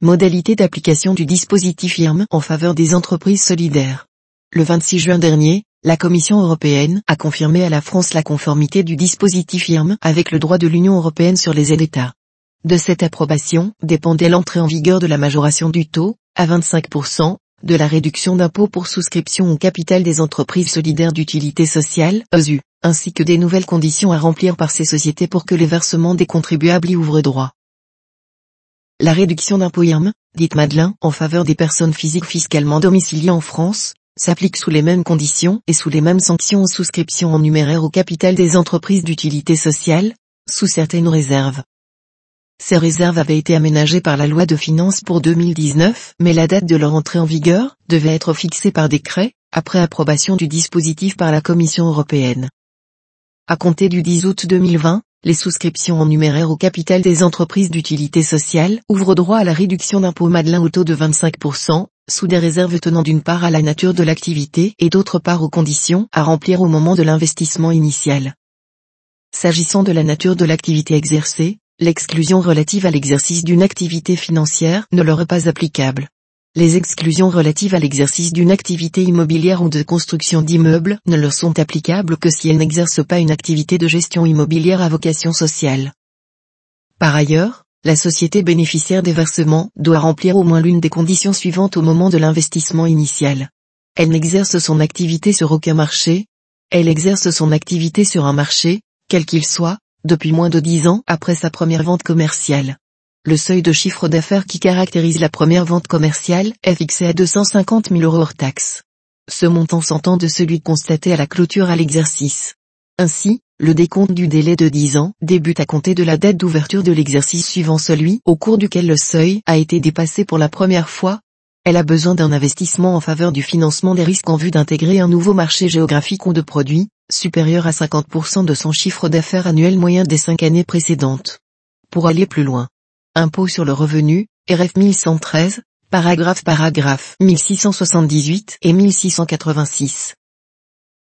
Modalité d'application du dispositif IRM en faveur des entreprises solidaires. Le 26 juin dernier, la Commission européenne a confirmé à la France la conformité du dispositif IRM avec le droit de l'Union européenne sur les aides d'État. De cette approbation dépendait l'entrée en vigueur de la majoration du taux, à 25%, de la réduction d'impôt pour souscription au capital des entreprises solidaires d'utilité sociale, ESU, ainsi que des nouvelles conditions à remplir par ces sociétés pour que les versements des contribuables y ouvrent droit. La réduction d'impôt IRM, dite Madelin, en faveur des personnes physiques fiscalement domiciliées en France, s'applique sous les mêmes conditions et sous les mêmes sanctions aux souscriptions en numéraire au capital des entreprises d'utilité sociale, sous certaines réserves. Ces réserves avaient été aménagées par la loi de finances pour 2019, mais la date de leur entrée en vigueur devait être fixée par décret, après approbation du dispositif par la Commission européenne. À compter du 10 août 2020, les souscriptions en numéraire au capital des entreprises d'utilité sociale ouvrent droit à la réduction d'impôt Madelin au taux de 25%, sous des réserves tenant d'une part à la nature de l'activité et d'autre part aux conditions à remplir au moment de l'investissement initial. S'agissant de la nature de l'activité exercée, l'exclusion relative à l'exercice d'une activité financière ne leur est pas applicable. Les exclusions relatives à l'exercice d'une activité immobilière ou de construction d'immeubles ne leur sont applicables que si elles n'exercent pas une activité de gestion immobilière à vocation sociale. Par ailleurs, la société bénéficiaire des versements doit remplir au moins l'une des conditions suivantes au moment de l'investissement initial. Elle n'exerce son activité sur aucun marché. Elle exerce son activité sur un marché, quel qu'il soit, depuis moins de 10 ans après sa première vente commerciale. Le seuil de chiffre d'affaires qui caractérise la première vente commerciale est fixé à 250 000 euros hors taxes. Ce montant s'entend de celui constaté à la clôture à l'exercice. Ainsi, le décompte du délai de 10 ans débute à compter de la date d'ouverture de l'exercice suivant celui au cours duquel le seuil a été dépassé pour la première fois. Elle a besoin d'un investissement en faveur du financement des risques en vue d'intégrer un nouveau marché géographique ou de produits, supérieur à 50% de son chiffre d'affaires annuel moyen des 5 années précédentes. Pour aller plus loin, Impôt sur le revenu, RF 1113, paragraphe paragraphe 1678 et 1686.